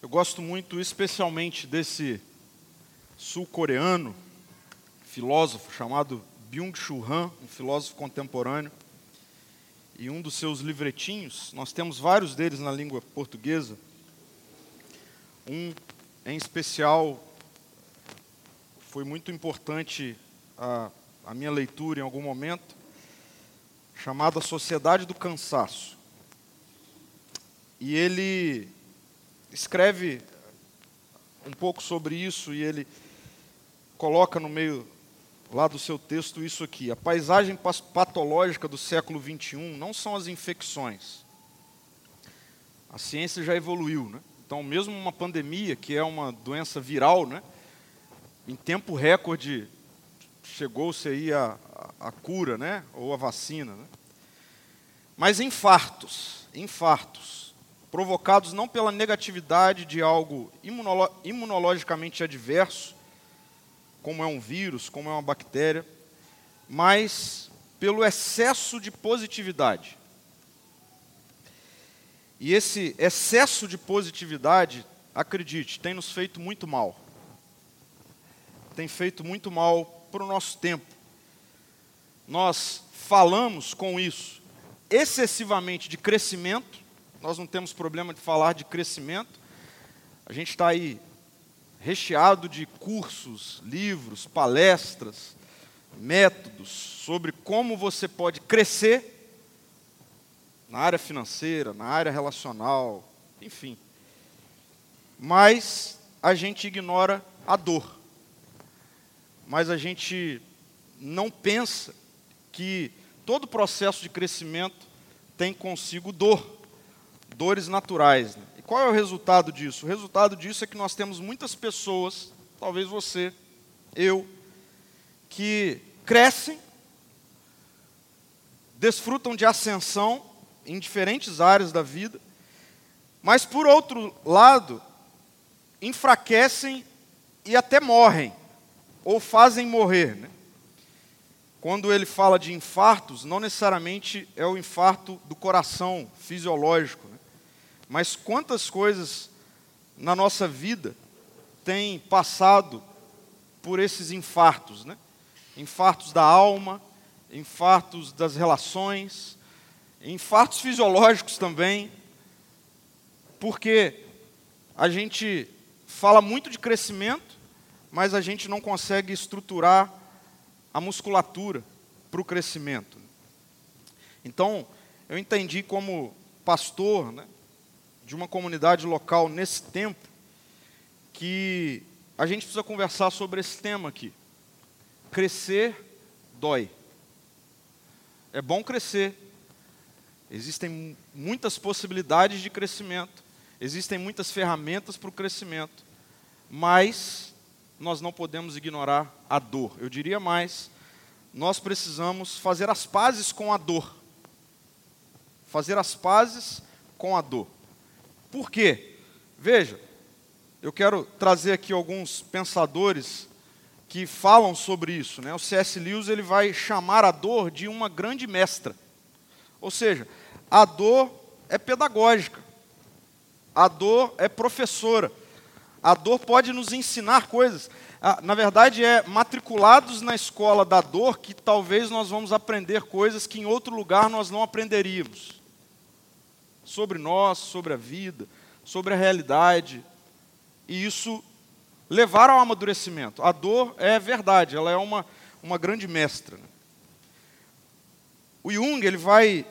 Eu gosto muito, especialmente, desse sul-coreano, filósofo chamado Byung-Chul Han, um filósofo contemporâneo. E um dos seus livretinhos, nós temos vários deles na língua portuguesa. Um em especial foi muito importante a, a minha leitura em algum momento, chamado A Sociedade do Cansaço. E ele escreve um pouco sobre isso e ele coloca no meio lá do seu texto isso aqui. A paisagem patológica do século XXI não são as infecções. A ciência já evoluiu, né? Então, mesmo uma pandemia, que é uma doença viral, né? Em tempo recorde chegou-se aí a, a, a, cura, né? Ou a vacina, né? Mas infartos, infartos provocados não pela negatividade de algo imunolo imunologicamente adverso, como é um vírus, como é uma bactéria, mas pelo excesso de positividade. E esse excesso de positividade, acredite, tem nos feito muito mal. Tem feito muito mal para o nosso tempo. Nós falamos com isso excessivamente de crescimento, nós não temos problema de falar de crescimento. A gente está aí recheado de cursos, livros, palestras, métodos sobre como você pode crescer na área financeira, na área relacional, enfim. Mas a gente ignora a dor. Mas a gente não pensa que todo processo de crescimento tem consigo dor dores naturais. Né? E qual é o resultado disso? O resultado disso é que nós temos muitas pessoas, talvez você, eu, que crescem, desfrutam de ascensão em diferentes áreas da vida, mas por outro lado, enfraquecem e até morrem, ou fazem morrer. Né? Quando ele fala de infartos, não necessariamente é o infarto do coração fisiológico, né? Mas quantas coisas na nossa vida têm passado por esses infartos, né? Infartos da alma, infartos das relações, infartos fisiológicos também, porque a gente fala muito de crescimento, mas a gente não consegue estruturar a musculatura para o crescimento. Então, eu entendi como pastor, né, de uma comunidade local nesse tempo, que a gente precisa conversar sobre esse tema aqui. Crescer dói. É bom crescer. Existem muitas possibilidades de crescimento, existem muitas ferramentas para o crescimento, mas nós não podemos ignorar a dor. Eu diria mais, nós precisamos fazer as pazes com a dor. Fazer as pazes com a dor. Por quê? Veja, eu quero trazer aqui alguns pensadores que falam sobre isso. Né? O C.S. Lewis ele vai chamar a dor de uma grande mestra. Ou seja, a dor é pedagógica, a dor é professora, a dor pode nos ensinar coisas. Ah, na verdade, é matriculados na escola da dor que talvez nós vamos aprender coisas que em outro lugar nós não aprenderíamos sobre nós, sobre a vida, sobre a realidade. E isso levar ao amadurecimento. A dor é verdade, ela é uma, uma grande mestra. Né? O Jung ele vai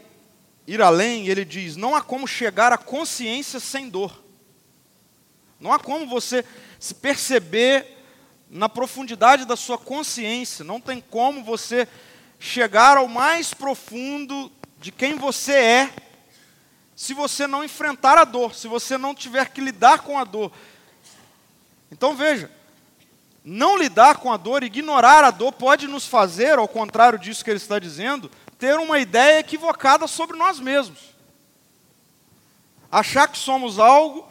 ir além, ele diz: não há como chegar à consciência sem dor. Não há como você se perceber na profundidade da sua consciência, não tem como você chegar ao mais profundo de quem você é se você não enfrentar a dor, se você não tiver que lidar com a dor. Então veja, não lidar com a dor, ignorar a dor, pode nos fazer, ao contrário disso que ele está dizendo, ter uma ideia equivocada sobre nós mesmos. Achar que somos algo,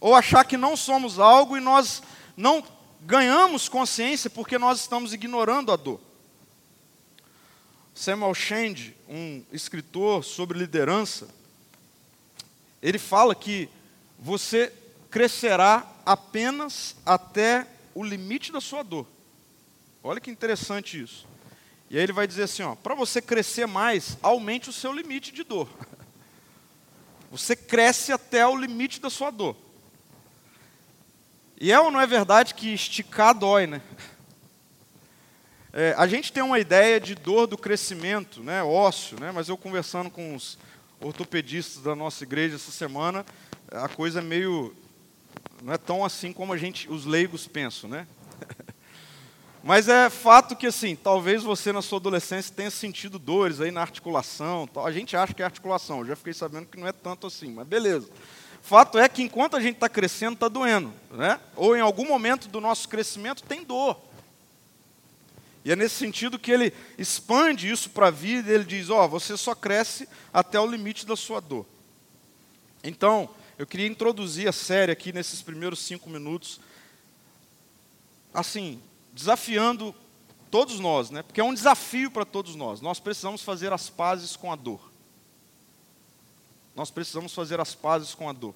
ou achar que não somos algo, e nós não ganhamos consciência porque nós estamos ignorando a dor. Samuel Shand, um escritor sobre liderança, ele fala que você crescerá apenas até o limite da sua dor. Olha que interessante isso. E aí ele vai dizer assim, ó, para você crescer mais, aumente o seu limite de dor. Você cresce até o limite da sua dor. E é ou não é verdade que esticar dói, né? É, a gente tem uma ideia de dor do crescimento, né, ósseo, né, mas eu conversando com os ortopedistas da nossa igreja essa semana, a coisa é meio não é tão assim como a gente, os leigos pensam, né? Mas é fato que assim, talvez você na sua adolescência tenha sentido dores aí na articulação. Tal. A gente acha que é articulação. Eu já fiquei sabendo que não é tanto assim, mas beleza. Fato é que enquanto a gente está crescendo, está doendo, né? Ou em algum momento do nosso crescimento tem dor. E é nesse sentido que ele expande isso para a vida. Ele diz: ó, oh, você só cresce até o limite da sua dor. Então, eu queria introduzir a série aqui nesses primeiros cinco minutos, assim, desafiando todos nós, né? Porque é um desafio para todos nós. Nós precisamos fazer as pazes com a dor. Nós precisamos fazer as pazes com a dor.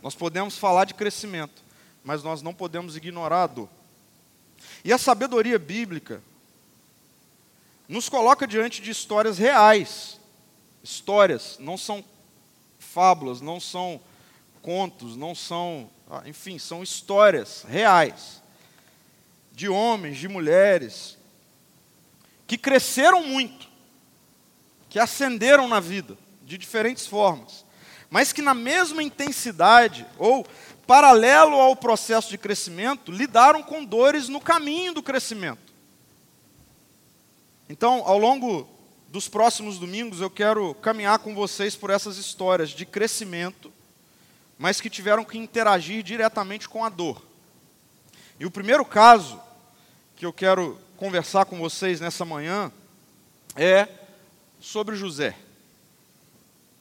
Nós podemos falar de crescimento, mas nós não podemos ignorar a dor. E a sabedoria bíblica nos coloca diante de histórias reais. Histórias, não são fábulas, não são contos, não são, ah, enfim, são histórias reais de homens, de mulheres que cresceram muito, que ascenderam na vida de diferentes formas, mas que na mesma intensidade ou paralelo ao processo de crescimento, lidaram com dores no caminho do crescimento. Então, ao longo dos próximos domingos eu quero caminhar com vocês por essas histórias de crescimento, mas que tiveram que interagir diretamente com a dor. E o primeiro caso que eu quero conversar com vocês nessa manhã é sobre José.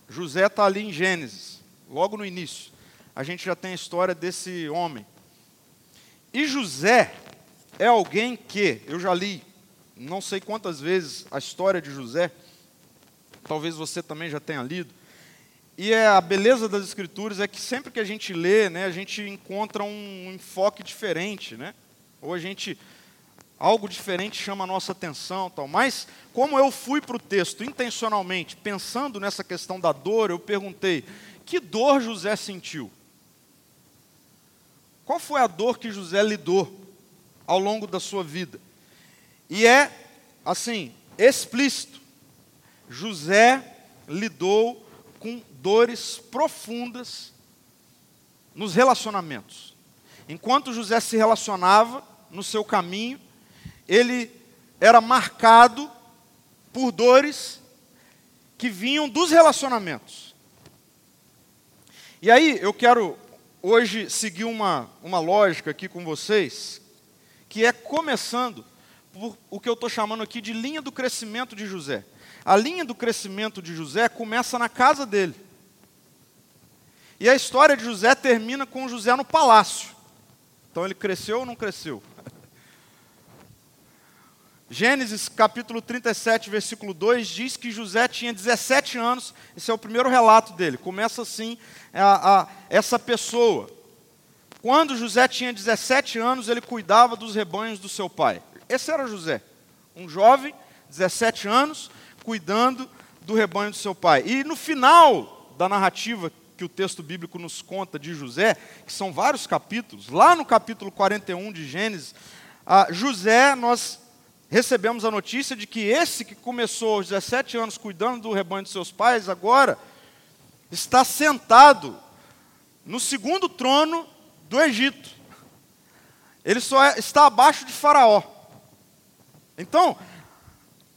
José está ali em Gênesis, logo no início. A gente já tem a história desse homem. E José é alguém que, eu já li não sei quantas vezes a história de José, talvez você também já tenha lido. E é a beleza das escrituras é que sempre que a gente lê, né, a gente encontra um enfoque diferente, né? Ou a gente algo diferente chama a nossa atenção, tal. Mas como eu fui para o texto intencionalmente, pensando nessa questão da dor, eu perguntei: que dor José sentiu? Qual foi a dor que José lidou ao longo da sua vida? E é, assim, explícito. José lidou com dores profundas nos relacionamentos. Enquanto José se relacionava no seu caminho, ele era marcado por dores que vinham dos relacionamentos. E aí eu quero hoje seguir uma, uma lógica aqui com vocês, que é começando por o que eu estou chamando aqui de linha do crescimento de José. A linha do crescimento de José começa na casa dele. E a história de José termina com José no palácio. Então ele cresceu ou não cresceu? Gênesis capítulo 37, versículo 2 diz que José tinha 17 anos, esse é o primeiro relato dele. Começa assim a, a, essa pessoa. Quando José tinha 17 anos, ele cuidava dos rebanhos do seu pai. Esse era José, um jovem, 17 anos, cuidando do rebanho do seu pai. E no final da narrativa que o texto bíblico nos conta de José, que são vários capítulos, lá no capítulo 41 de Gênesis, José, nós recebemos a notícia de que esse que começou aos 17 anos cuidando do rebanho de seus pais, agora está sentado no segundo trono do Egito. Ele só é, está abaixo de Faraó. Então,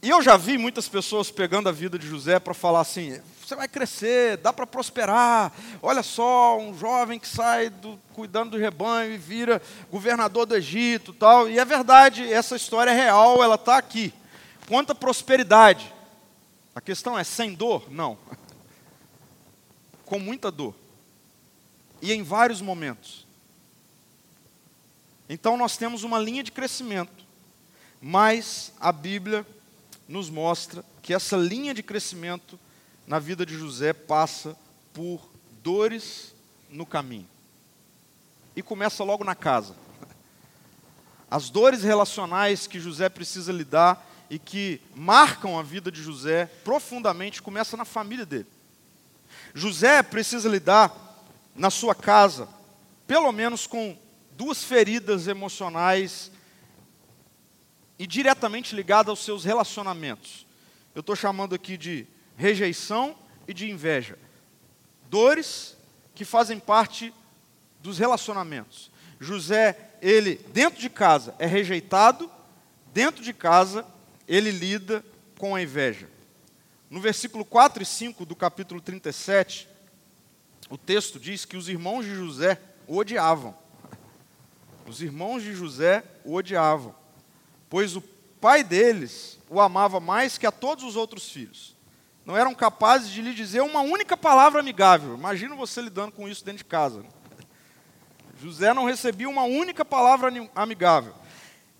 e eu já vi muitas pessoas pegando a vida de José para falar assim: você vai crescer, dá para prosperar. Olha só, um jovem que sai do, cuidando do rebanho e vira governador do Egito, tal. E é verdade, essa história é real, ela está aqui. Quanta prosperidade. A questão é sem dor? Não. Com muita dor. E em vários momentos. Então nós temos uma linha de crescimento mas a Bíblia nos mostra que essa linha de crescimento na vida de José passa por dores no caminho. e começa logo na casa. As dores relacionais que José precisa lidar e que marcam a vida de José profundamente começa na família dele. José precisa lidar na sua casa, pelo menos com duas feridas emocionais e diretamente ligadas aos seus relacionamentos. Eu estou chamando aqui de rejeição e de inveja. Dores que fazem parte dos relacionamentos. José, ele, dentro de casa, é rejeitado, dentro de casa, ele lida com a inveja. No versículo 4 e 5 do capítulo 37, o texto diz que os irmãos de José o odiavam. Os irmãos de José o odiavam, pois o pai deles o amava mais que a todos os outros filhos. Não eram capazes de lhe dizer uma única palavra amigável. Imagina você lidando com isso dentro de casa. José não recebia uma única palavra amigável.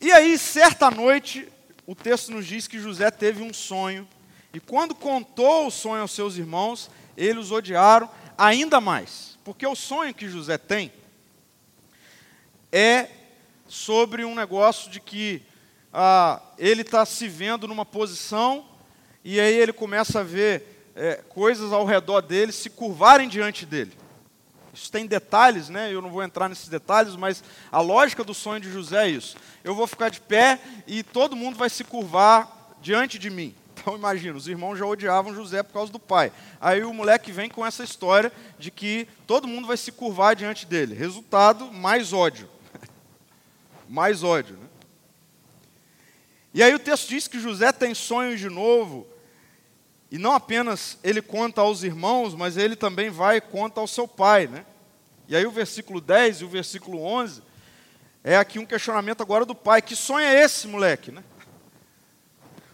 E aí, certa noite, o texto nos diz que José teve um sonho, e quando contou o sonho aos seus irmãos, eles os odiaram ainda mais. Porque o sonho que José tem é sobre um negócio de que ah, ele está se vendo numa posição, e aí ele começa a ver é, coisas ao redor dele se curvarem diante dele. Isso tem detalhes, né? Eu não vou entrar nesses detalhes, mas a lógica do sonho de José é isso. Eu vou ficar de pé e todo mundo vai se curvar diante de mim. Então imagina, os irmãos já odiavam José por causa do pai. Aí o moleque vem com essa história de que todo mundo vai se curvar diante dele. Resultado, mais ódio. mais ódio. Né? E aí o texto diz que José tem sonhos de novo, e não apenas ele conta aos irmãos, mas ele também vai e conta ao seu pai. Né? E aí o versículo 10 e o versículo 11 é aqui um questionamento agora do pai. Que sonho é esse, moleque? Né?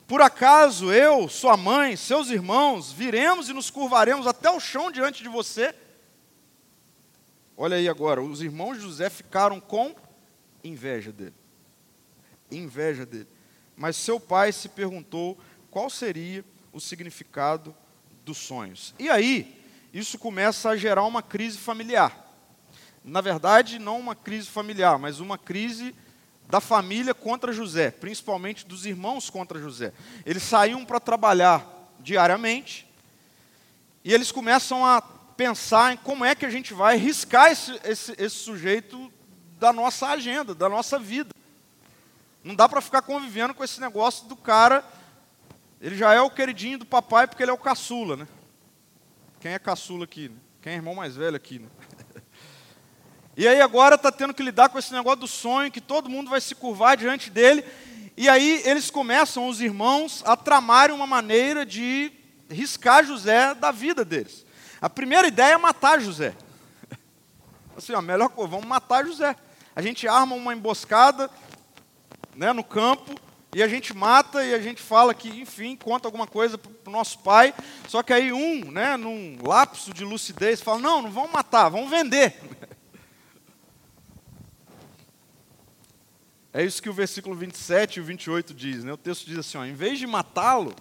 Por acaso eu, sua mãe, seus irmãos, viremos e nos curvaremos até o chão diante de você? Olha aí agora, os irmãos de José ficaram com inveja dele. Inveja dele. Mas seu pai se perguntou qual seria o significado dos sonhos. E aí, isso começa a gerar uma crise familiar. Na verdade, não uma crise familiar, mas uma crise da família contra José, principalmente dos irmãos contra José. Eles saíam para trabalhar diariamente e eles começam a pensar em como é que a gente vai riscar esse, esse, esse sujeito da nossa agenda, da nossa vida. Não dá para ficar convivendo com esse negócio do cara ele já é o queridinho do papai porque ele é o caçula, né? Quem é caçula aqui? Né? Quem é irmão mais velho aqui? Né? E aí agora está tendo que lidar com esse negócio do sonho, que todo mundo vai se curvar diante dele. E aí eles começam, os irmãos, a tramarem uma maneira de riscar José da vida deles. A primeira ideia é matar José. Assim, ó, melhor coisa, vamos matar José. A gente arma uma emboscada né, no campo, e a gente mata e a gente fala que, enfim, conta alguma coisa para o nosso pai. Só que aí um, né, num lapso de lucidez, fala: não, não vamos matar, vamos vender. É isso que o versículo 27 e o 28 diz. Né? O texto diz assim: ó, em vez de matá-lo,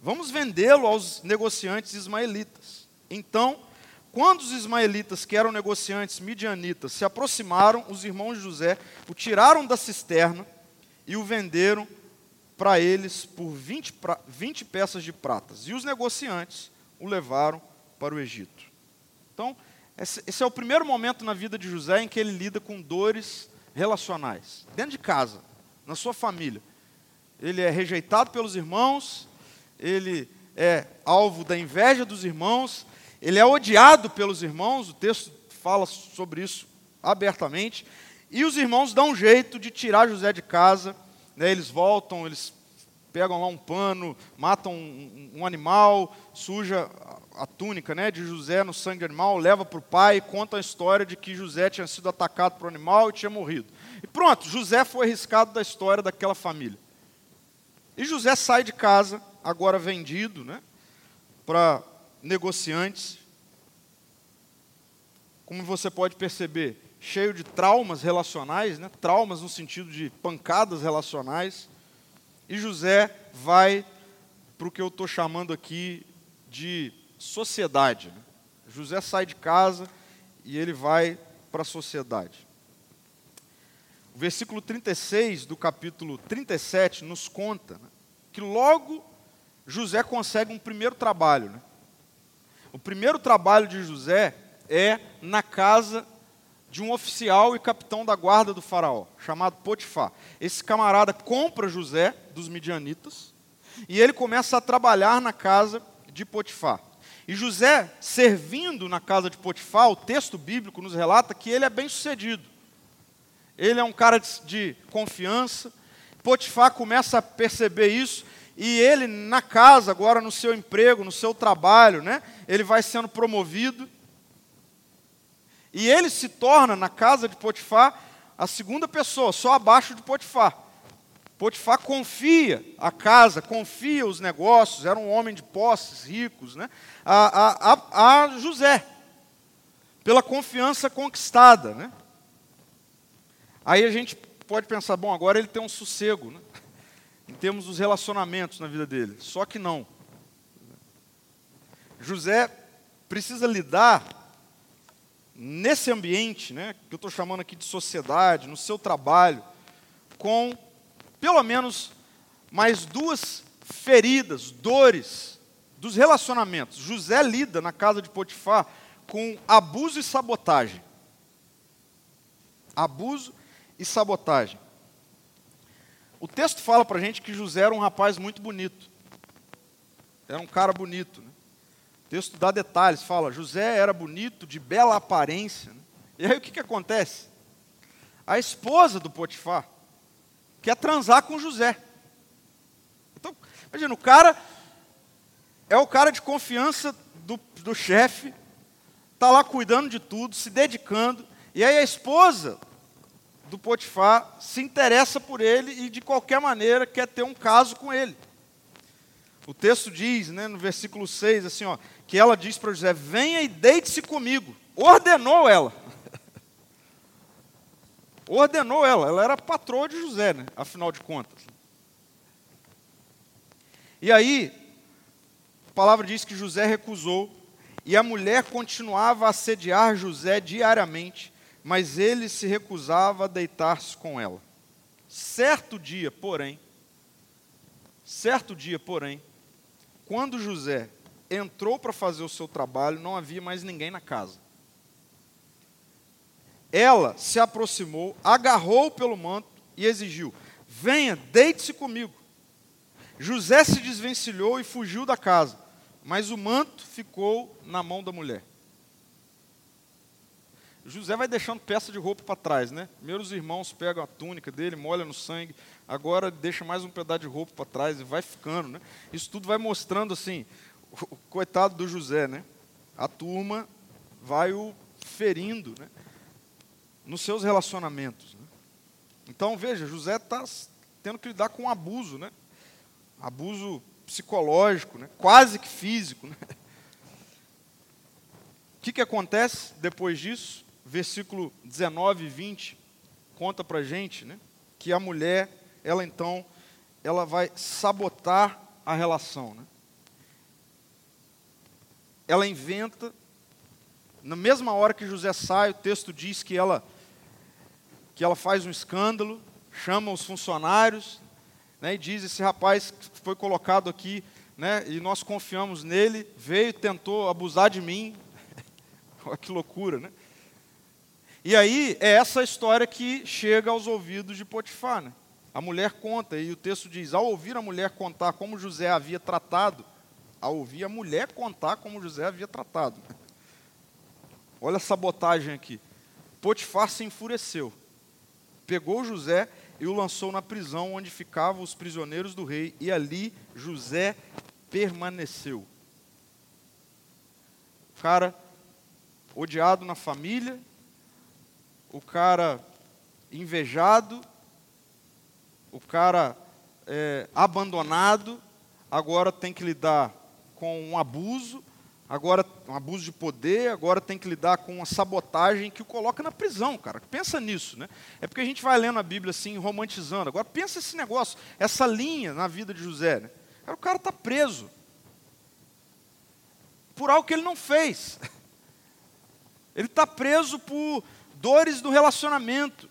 vamos vendê-lo aos negociantes ismaelitas. Então, quando os ismaelitas, que eram negociantes midianitas, se aproximaram, os irmãos de José o tiraram da cisterna e o venderam para eles por 20, 20 peças de pratas. E os negociantes o levaram para o Egito. Então, esse é o primeiro momento na vida de José em que ele lida com dores relacionais. Dentro de casa, na sua família. Ele é rejeitado pelos irmãos, ele é alvo da inveja dos irmãos, ele é odiado pelos irmãos, o texto fala sobre isso abertamente, e os irmãos dão um jeito de tirar José de casa né, eles voltam, eles pegam lá um pano, matam um, um animal, suja a, túnica né, de José no sangue animal, leva para o pai e conta a história de que José tinha sido atacado por um animal e tinha morrido. E pronto, José foi arriscado da história daquela família. E José sai de casa, agora vendido, né, para negociantes. Como você pode perceber, cheio de traumas relacionais, né? traumas no sentido de pancadas relacionais. E José vai para o que eu estou chamando aqui de sociedade. Né? José sai de casa e ele vai para a sociedade. O versículo 36 do capítulo 37 nos conta né, que logo José consegue um primeiro trabalho. Né? O primeiro trabalho de José é na casa de um oficial e capitão da guarda do faraó, chamado Potifar. Esse camarada compra José dos midianitas e ele começa a trabalhar na casa de Potifar. E José, servindo na casa de Potifar, o texto bíblico nos relata que ele é bem sucedido. Ele é um cara de, de confiança. Potifar começa a perceber isso e ele na casa, agora no seu emprego, no seu trabalho, né, ele vai sendo promovido. E ele se torna, na casa de Potifar, a segunda pessoa, só abaixo de Potifar. Potifar confia a casa, confia os negócios, era um homem de posses, ricos, né, a, a, a José, pela confiança conquistada. Né. Aí a gente pode pensar, bom, agora ele tem um sossego, né, em termos dos relacionamentos na vida dele. Só que não. José precisa lidar nesse ambiente, né, que eu estou chamando aqui de sociedade, no seu trabalho, com pelo menos mais duas feridas, dores dos relacionamentos. José lida na casa de Potifar com abuso e sabotagem. Abuso e sabotagem. O texto fala para a gente que José era um rapaz muito bonito. Era um cara bonito. Né? O texto dá detalhes, fala, José era bonito, de bela aparência. Né? E aí o que, que acontece? A esposa do Potifar quer transar com José. Então, imagina, o cara é o cara de confiança do, do chefe, está lá cuidando de tudo, se dedicando, e aí a esposa do Potifar se interessa por ele e de qualquer maneira quer ter um caso com ele. O texto diz, né, no versículo 6, assim, ó, que ela diz para José: Venha e deite-se comigo. Ordenou ela. Ordenou ela. Ela era patroa de José, né, afinal de contas. E aí, a palavra diz que José recusou, e a mulher continuava a assediar José diariamente, mas ele se recusava a deitar-se com ela. Certo dia, porém, certo dia, porém, quando José entrou para fazer o seu trabalho, não havia mais ninguém na casa. Ela se aproximou, agarrou pelo manto e exigiu: Venha, deite-se comigo. José se desvencilhou e fugiu da casa, mas o manto ficou na mão da mulher. José vai deixando peça de roupa para trás, né? Primeiro os irmãos pegam a túnica dele, molham no sangue, agora deixa mais um pedaço de roupa para trás e vai ficando, né? Isso tudo vai mostrando assim, o coitado do José, né? A turma vai o ferindo, né? Nos seus relacionamentos. Né? Então veja, José está tendo que lidar com um abuso, né? Abuso psicológico, né? Quase que físico, né? O que, que acontece depois disso? versículo 19 e 20 conta para gente, né, que a mulher, ela então, ela vai sabotar a relação, né? Ela inventa, na mesma hora que José sai, o texto diz que ela, que ela faz um escândalo, chama os funcionários, né, e diz: esse rapaz foi colocado aqui, né, e nós confiamos nele, veio, tentou abusar de mim. Olha que loucura, né? E aí é essa história que chega aos ouvidos de Potifar. Né? A mulher conta, e o texto diz: ao ouvir a mulher contar como José havia tratado, ao ouvir a mulher contar como José havia tratado. Olha a sabotagem aqui. Potifar se enfureceu, pegou José e o lançou na prisão onde ficavam os prisioneiros do rei, e ali José permaneceu. O cara odiado na família, o cara invejado, o cara é, abandonado, agora tem que lidar com um abuso, agora um abuso de poder, agora tem que lidar com uma sabotagem que o coloca na prisão, cara. Pensa nisso, né? É porque a gente vai lendo a Bíblia assim, romantizando. Agora pensa esse negócio, essa linha na vida de José. Né? o cara está preso por algo que ele não fez. Ele está preso por dores do relacionamento.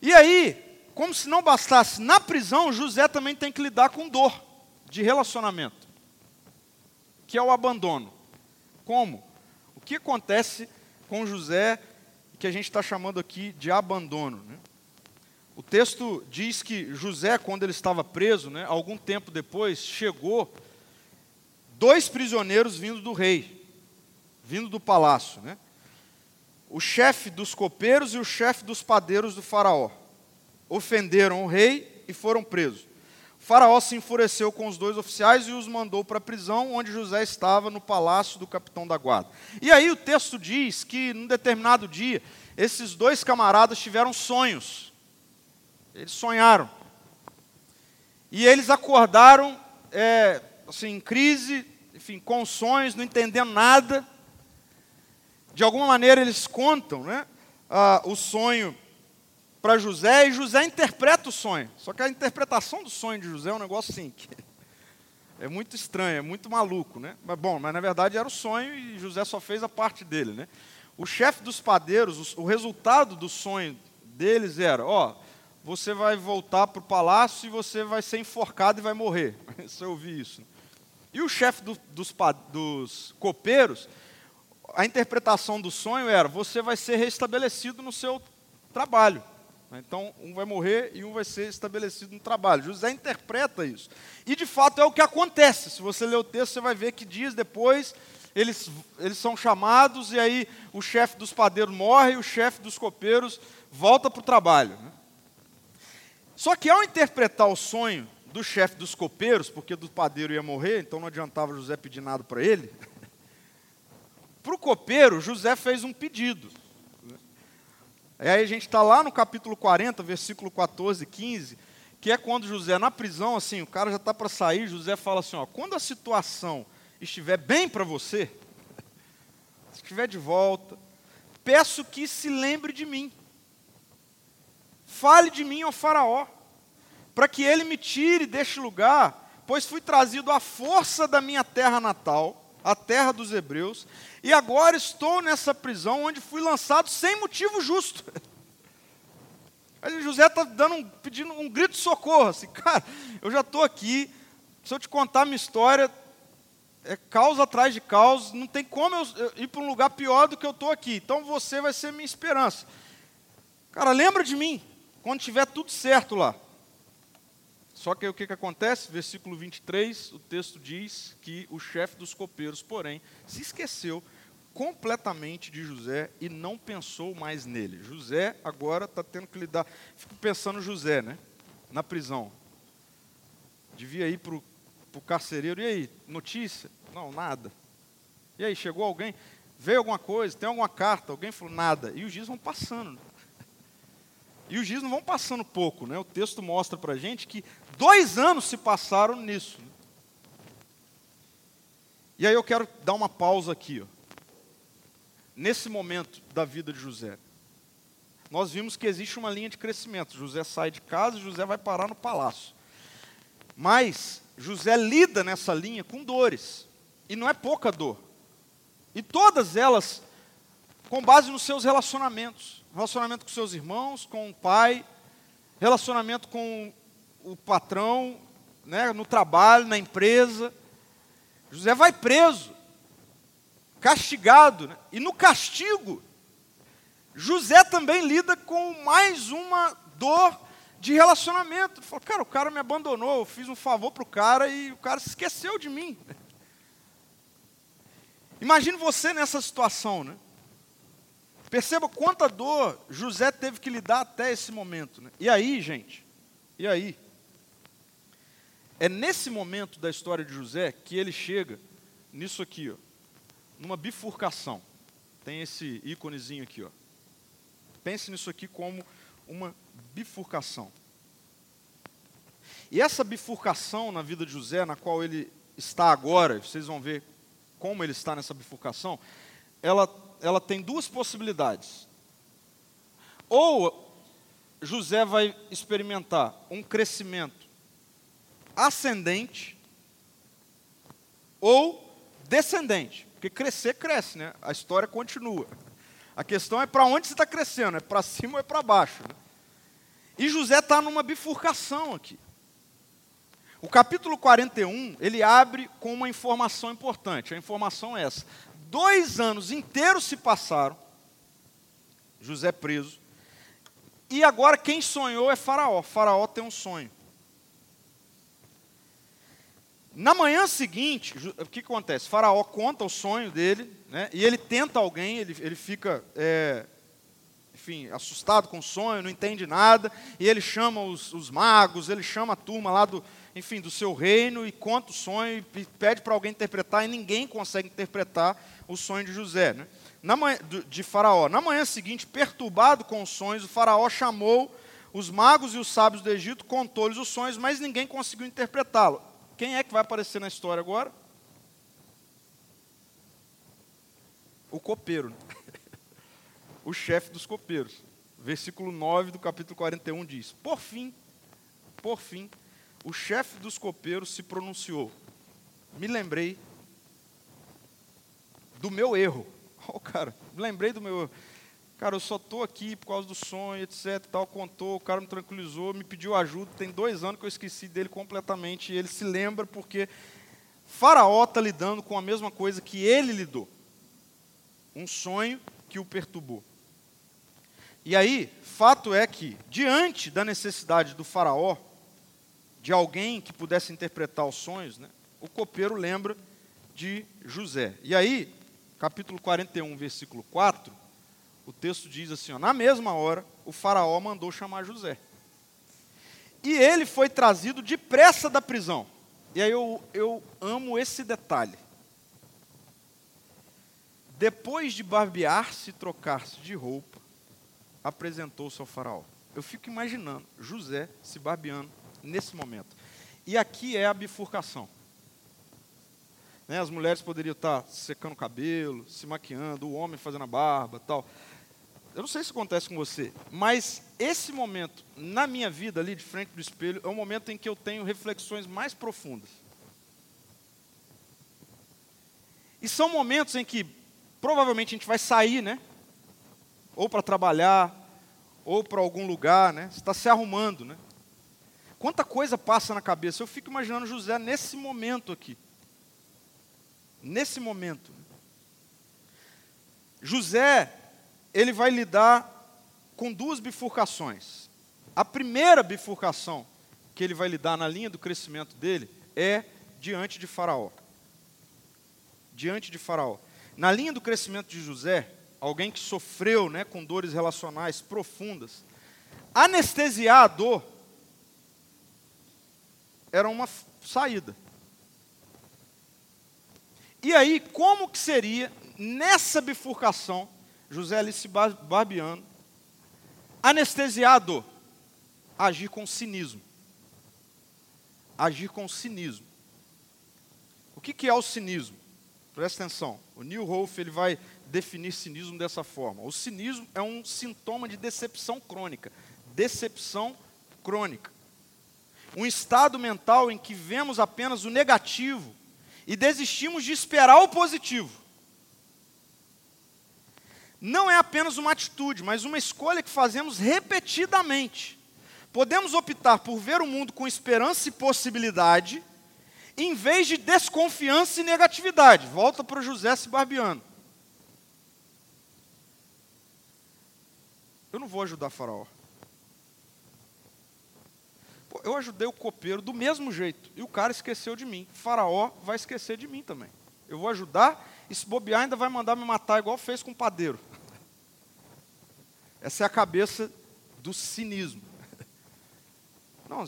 E aí, como se não bastasse, na prisão, José também tem que lidar com dor de relacionamento, que é o abandono. Como? O que acontece com José, que a gente está chamando aqui de abandono? Né? O texto diz que José, quando ele estava preso, né, algum tempo depois, chegou dois prisioneiros vindo do rei, vindo do palácio. Né? O chefe dos copeiros e o chefe dos padeiros do faraó. Ofenderam o rei e foram presos. Faraó se enfureceu com os dois oficiais e os mandou para a prisão, onde José estava no palácio do capitão da guarda. E aí o texto diz que, num determinado dia, esses dois camaradas tiveram sonhos. Eles sonharam. E eles acordaram, é, assim, em crise, enfim, com sonhos, não entendendo nada. De alguma maneira eles contam né, ah, o sonho para José e José interpreta o sonho. Só que a interpretação do sonho de José é um negócio assim, que é muito estranho, é muito maluco, né? Mas bom, mas na verdade era o sonho e José só fez a parte dele, né? O chefe dos padeiros, o, o resultado do sonho deles era, ó, você vai voltar para o palácio e você vai ser enforcado e vai morrer. Você ouviu isso. E o chefe do, dos, dos copeiros, a interpretação do sonho era: você vai ser restabelecido no seu trabalho. Então, um vai morrer e um vai ser estabelecido no trabalho. José interpreta isso. E, de fato, é o que acontece. Se você ler o texto, você vai ver que dias depois eles, eles são chamados e aí o chefe dos padeiros morre e o chefe dos copeiros volta para o trabalho. Né? Só que ao interpretar o sonho do chefe dos copeiros, porque do padeiro ia morrer, então não adiantava José pedir nada para ele. para o copeiro, José fez um pedido. E aí a gente está lá no capítulo 40, versículo 14 e 15, que é quando José, na prisão, assim, o cara já está para sair, José fala assim: ó, quando a situação estiver bem para você, estiver de volta, peço que se lembre de mim. Fale de mim ao Faraó, para que ele me tire deste lugar, pois fui trazido à força da minha terra natal, a terra dos hebreus, e agora estou nessa prisão onde fui lançado sem motivo justo. Aí José está dando um, pedindo um grito de socorro, assim, cara, eu já estou aqui, se eu te contar minha história, é causa atrás de causa, não tem como eu, eu ir para um lugar pior do que eu estou aqui, então você vai ser minha esperança. Cara, lembra de mim, quando tiver tudo certo lá. Só que aí o que, que acontece? Versículo 23, o texto diz que o chefe dos copeiros, porém, se esqueceu completamente de José e não pensou mais nele. José agora está tendo que lidar. Fico pensando José, né? Na prisão. Devia ir para o carcereiro. E aí, notícia? Não, nada. E aí, chegou alguém? Veio alguma coisa? Tem alguma carta? Alguém falou nada. E os dias vão passando. E os dias não vão passando pouco, né? O texto mostra para gente que dois anos se passaram nisso. E aí eu quero dar uma pausa aqui, ó. Nesse momento da vida de José, nós vimos que existe uma linha de crescimento. José sai de casa e José vai parar no palácio. Mas José lida nessa linha com dores. E não é pouca dor. E todas elas com base nos seus relacionamentos relacionamento com seus irmãos, com o pai, relacionamento com o patrão, né, no trabalho, na empresa. José vai preso, castigado, né? e no castigo, José também lida com mais uma dor de relacionamento. Ele falou, cara, o cara me abandonou, eu fiz um favor para o cara e o cara se esqueceu de mim. Imagine você nessa situação, né? Perceba quanta dor José teve que lidar até esse momento. Né? E aí, gente, e aí? É nesse momento da história de José que ele chega nisso aqui, ó, numa bifurcação. Tem esse íconezinho aqui, ó. Pense nisso aqui como uma bifurcação. E essa bifurcação na vida de José, na qual ele está agora, vocês vão ver como ele está nessa bifurcação, ela ela tem duas possibilidades. Ou José vai experimentar um crescimento ascendente ou descendente. Porque crescer, cresce, né? A história continua. A questão é para onde você está crescendo, é para cima ou é para baixo. Né? E José está numa bifurcação aqui. O capítulo 41, ele abre com uma informação importante. A informação é essa. Dois anos inteiros se passaram, José preso, e agora quem sonhou é Faraó. Faraó tem um sonho. Na manhã seguinte, o que acontece? Faraó conta o sonho dele, né, e ele tenta alguém, ele, ele fica, é, enfim, assustado com o sonho, não entende nada, e ele chama os, os, magos, ele chama a turma lá do, enfim, do seu reino e conta o sonho e pede para alguém interpretar, e ninguém consegue interpretar o sonho de José, né? Na manhã, de Faraó. Na manhã seguinte, perturbado com os sonhos, o Faraó chamou os magos e os sábios do Egito, contou-lhes os sonhos, mas ninguém conseguiu interpretá-lo. Quem é que vai aparecer na história agora? O copeiro. O chefe dos copeiros. Versículo 9 do capítulo 41 diz: Por fim, por fim, o chefe dos copeiros se pronunciou. Me lembrei do meu erro. Oh, cara, lembrei do meu erro. Cara, eu só estou aqui por causa do sonho, etc. Tal, contou, o cara me tranquilizou, me pediu ajuda. Tem dois anos que eu esqueci dele completamente. E ele se lembra porque Faraó está lidando com a mesma coisa que ele lidou. Um sonho que o perturbou. E aí, fato é que, diante da necessidade do Faraó, de alguém que pudesse interpretar os sonhos, né, o copeiro lembra de José. E aí, capítulo 41, versículo 4 o texto diz assim: ó, na mesma hora, o Faraó mandou chamar José. E ele foi trazido depressa da prisão. E aí eu, eu amo esse detalhe. Depois de barbear-se e trocar-se de roupa, apresentou-se ao Faraó. Eu fico imaginando José se barbeando nesse momento. E aqui é a bifurcação. Né, as mulheres poderiam estar secando o cabelo, se maquiando, o homem fazendo a barba tal. Eu não sei se acontece com você, mas esse momento na minha vida ali de frente do espelho é o momento em que eu tenho reflexões mais profundas. E são momentos em que provavelmente a gente vai sair, né? Ou para trabalhar, ou para algum lugar, né? Você está se arrumando, né? Quanta coisa passa na cabeça. Eu fico imaginando José nesse momento aqui. Nesse momento. José ele vai lidar com duas bifurcações. A primeira bifurcação que ele vai lidar na linha do crescimento dele é diante de Faraó. Diante de Faraó. Na linha do crescimento de José, alguém que sofreu né, com dores relacionais profundas, anestesiar a dor era uma saída. E aí, como que seria nessa bifurcação José ali se barbeando, anestesiado, agir com cinismo. Agir com cinismo. O que, que é o cinismo? Presta atenção. O Neil Rolf ele vai definir cinismo dessa forma. O cinismo é um sintoma de decepção crônica. Decepção crônica. Um estado mental em que vemos apenas o negativo e desistimos de esperar o positivo não é apenas uma atitude, mas uma escolha que fazemos repetidamente. Podemos optar por ver o mundo com esperança e possibilidade, em vez de desconfiança e negatividade. Volta para o José se barbeando. Eu não vou ajudar Faraó. eu ajudei o copeiro do mesmo jeito, e o cara esqueceu de mim. Faraó vai esquecer de mim também. Eu vou ajudar, e se bobear, ainda vai mandar me matar, igual fez com o padeiro. Essa é a cabeça do cinismo. Não,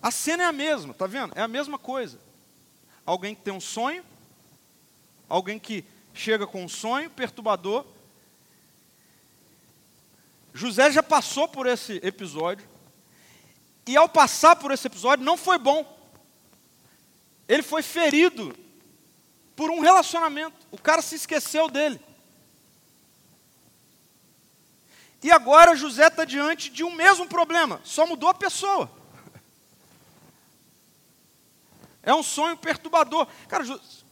a cena é a mesma, tá vendo? É a mesma coisa. Alguém que tem um sonho, alguém que chega com um sonho perturbador. José já passou por esse episódio, e ao passar por esse episódio não foi bom. Ele foi ferido por um relacionamento. O cara se esqueceu dele. E agora José está diante de um mesmo problema, só mudou a pessoa. É um sonho perturbador. Cara,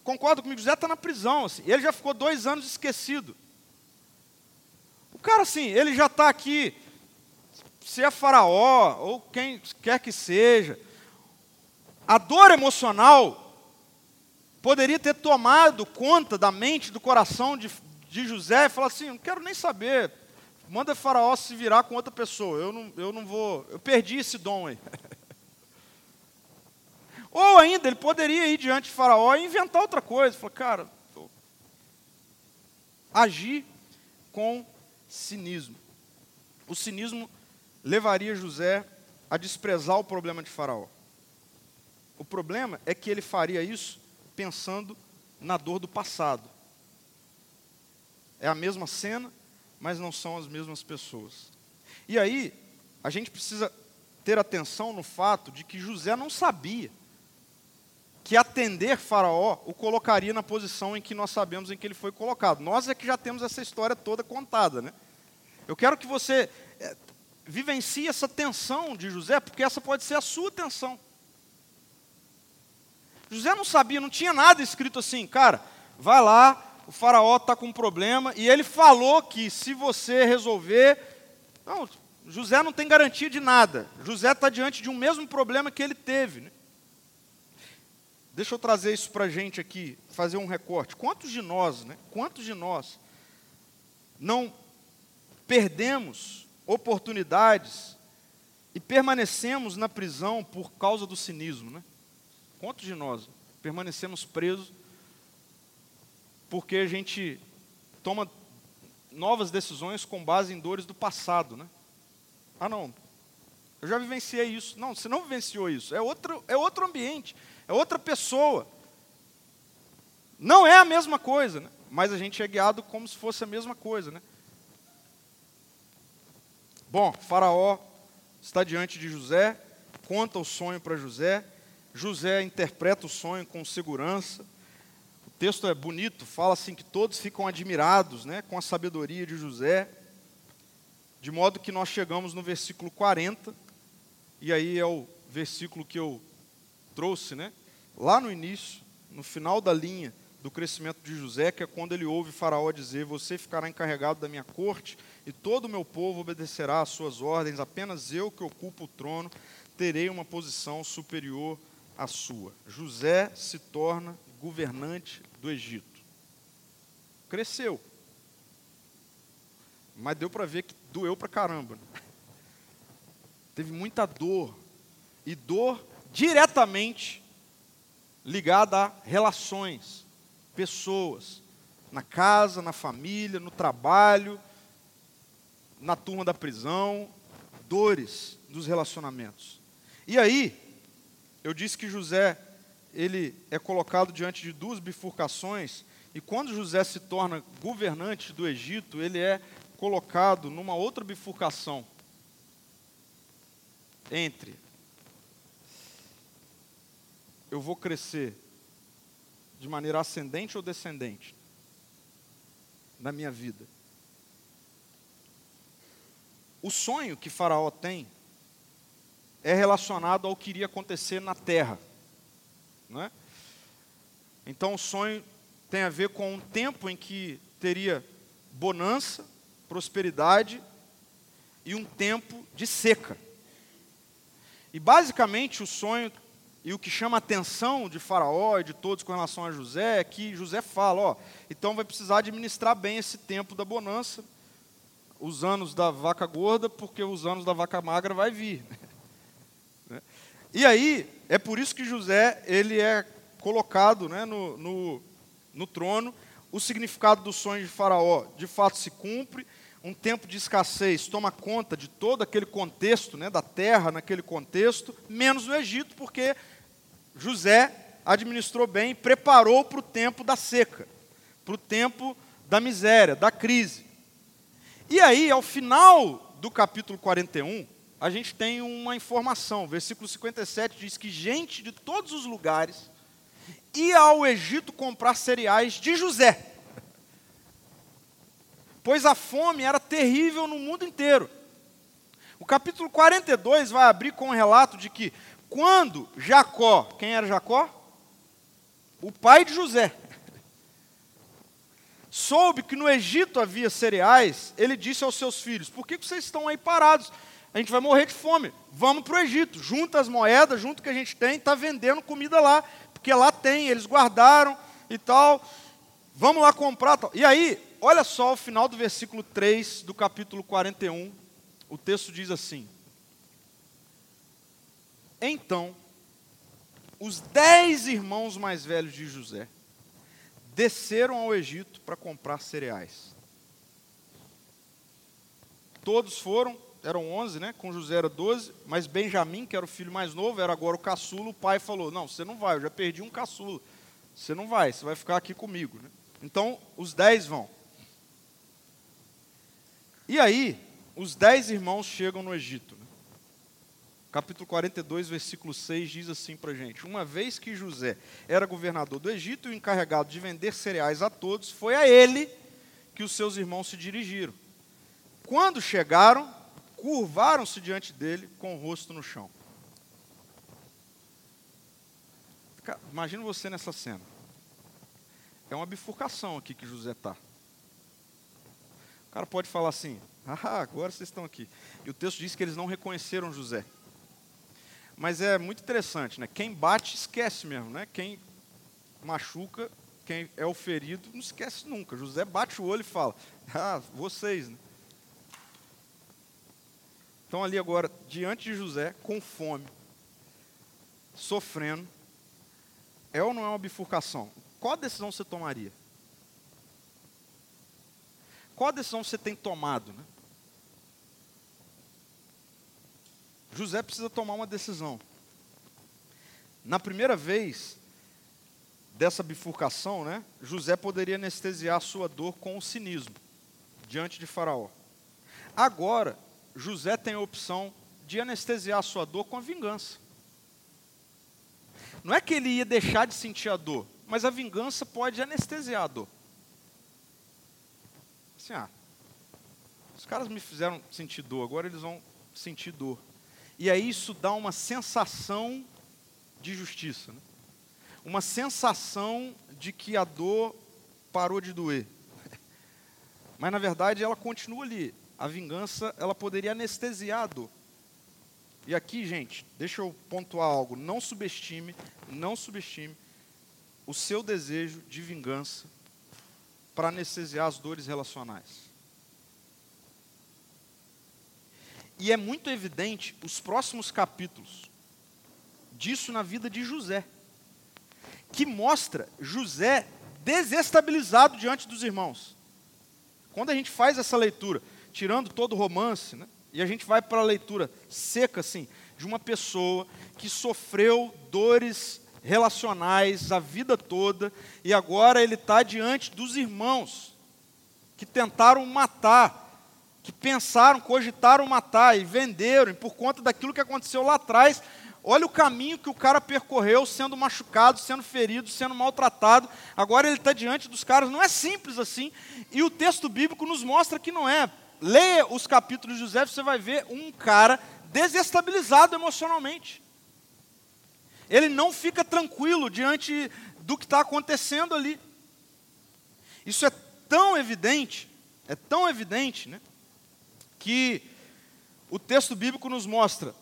concorda comigo? José está na prisão, assim, ele já ficou dois anos esquecido. cara, assim, ele já está aqui, se é faraó, ou quem quer que seja, a dor emocional poderia ter tomado conta da mente, do coração de, de José e falar assim: não quero nem saber, manda Faraó se virar com outra pessoa, eu não, eu não vou, eu perdi esse dom aí. Ou ainda, ele poderia ir diante de Faraó e inventar outra coisa, falar, cara, agir com cinismo. O cinismo levaria José a desprezar o problema de Faraó. O problema é que ele faria isso pensando na dor do passado. É a mesma cena, mas não são as mesmas pessoas. E aí, a gente precisa ter atenção no fato de que José não sabia que atender Faraó o colocaria na posição em que nós sabemos em que ele foi colocado. Nós é que já temos essa história toda contada, né? Eu quero que você é, vivencie essa tensão de José, porque essa pode ser a sua tensão. José não sabia, não tinha nada escrito assim, cara, vai lá, o faraó está com um problema, e ele falou que se você resolver. Não, José não tem garantia de nada. José está diante de um mesmo problema que ele teve. Né? Deixa eu trazer isso para a gente aqui, fazer um recorte. Quantos de nós, né? Quantos de nós não perdemos oportunidades e permanecemos na prisão por causa do cinismo, né? Quantos de nós permanecemos presos porque a gente toma novas decisões com base em dores do passado, né? Ah, não, eu já vivenciei isso. Não, você não vivenciou isso. É outro, é outro ambiente, é outra pessoa. Não é a mesma coisa, né? mas a gente é guiado como se fosse a mesma coisa. Né? Bom, Faraó está diante de José, conta o sonho para José, José interpreta o sonho com segurança. O texto é bonito, fala assim que todos ficam admirados né, com a sabedoria de José, de modo que nós chegamos no versículo 40, e aí é o versículo que eu trouxe, né? Lá no início, no final da linha do crescimento de José, que é quando ele ouve Faraó dizer: Você ficará encarregado da minha corte, e todo o meu povo obedecerá às suas ordens, apenas eu que ocupo o trono terei uma posição superior a sua. José se torna governante do Egito. Cresceu. Mas deu para ver que doeu para caramba. Né? Teve muita dor. E dor diretamente ligada a relações, pessoas, na casa, na família, no trabalho, na turma da prisão, dores dos relacionamentos. E aí, eu disse que José, ele é colocado diante de duas bifurcações, e quando José se torna governante do Egito, ele é colocado numa outra bifurcação entre eu vou crescer de maneira ascendente ou descendente na minha vida. O sonho que Faraó tem é relacionado ao que iria acontecer na terra. Não é? Então o sonho tem a ver com um tempo em que teria bonança, prosperidade e um tempo de seca. E basicamente o sonho e o que chama a atenção de Faraó e de todos com relação a José é que José fala: ó, então vai precisar administrar bem esse tempo da bonança, os anos da vaca gorda, porque os anos da vaca magra vai vir. E aí, é por isso que José ele é colocado né, no, no, no trono. O significado do sonho de Faraó de fato se cumpre. Um tempo de escassez toma conta de todo aquele contexto, né, da terra naquele contexto, menos no Egito, porque José administrou bem, preparou para o tempo da seca, para o tempo da miséria, da crise. E aí, ao final do capítulo 41, a gente tem uma informação. Versículo 57 diz que gente de todos os lugares ia ao Egito comprar cereais de José. Pois a fome era terrível no mundo inteiro. O capítulo 42 vai abrir com um relato de que quando Jacó, quem era Jacó? O pai de José. soube que no Egito havia cereais, ele disse aos seus filhos: Por que vocês estão aí parados? A gente vai morrer de fome. Vamos para o Egito. Junta as moedas, junto que a gente tem, está vendendo comida lá. Porque lá tem, eles guardaram e tal. Vamos lá comprar. Tal. E aí, olha só o final do versículo 3 do capítulo 41. O texto diz assim: Então, os dez irmãos mais velhos de José desceram ao Egito para comprar cereais. Todos foram, eram onze, né? Com José era doze, mas Benjamim, que era o filho mais novo, era agora o caçula. O pai falou: Não, você não vai, eu já perdi um caçula. Você não vai, você vai ficar aqui comigo. Né? Então, os dez vão. E aí, os dez irmãos chegam no Egito capítulo 42, versículo 6 diz assim para gente: Uma vez que José era governador do Egito e encarregado de vender cereais a todos, foi a ele que os seus irmãos se dirigiram. Quando chegaram, curvaram-se diante dele com o rosto no chão. Imagina você nessa cena. É uma bifurcação aqui que José está. O cara pode falar assim: Ah, agora vocês estão aqui. E o texto diz que eles não reconheceram José. Mas é muito interessante, né? Quem bate, esquece mesmo, né? Quem machuca, quem é o ferido, não esquece nunca. José bate o olho e fala: Ah, vocês, né? Então, ali agora, diante de José, com fome, sofrendo, é ou não é uma bifurcação? Qual decisão você tomaria? Qual decisão você tem tomado? Né? José precisa tomar uma decisão. Na primeira vez dessa bifurcação, né, José poderia anestesiar sua dor com o cinismo diante de Faraó. Agora, José tem a opção de anestesiar sua dor com a vingança. Não é que ele ia deixar de sentir a dor, mas a vingança pode anestesiar a dor. Assim, ah, os caras me fizeram sentir dor, agora eles vão sentir dor. E aí isso dá uma sensação de justiça. Né? Uma sensação de que a dor parou de doer. Mas na verdade ela continua ali. A vingança, ela poderia anestesiar a dor. E aqui, gente, deixa eu pontuar algo. Não subestime, não subestime o seu desejo de vingança para anestesiar as dores relacionais. E é muito evidente os próximos capítulos disso na vida de José, que mostra José desestabilizado diante dos irmãos. Quando a gente faz essa leitura, tirando todo o romance, né, e a gente vai para a leitura seca, assim, de uma pessoa que sofreu dores relacionais a vida toda, e agora ele está diante dos irmãos que tentaram matar que pensaram, cogitaram matar e venderam, e por conta daquilo que aconteceu lá atrás, olha o caminho que o cara percorreu, sendo machucado, sendo ferido, sendo maltratado. Agora ele está diante dos caras, não é simples assim, e o texto bíblico nos mostra que não é. Leia os capítulos de José, você vai ver um cara desestabilizado emocionalmente. Ele não fica tranquilo diante do que está acontecendo ali. Isso é tão evidente, é tão evidente, né? que o texto bíblico nos mostra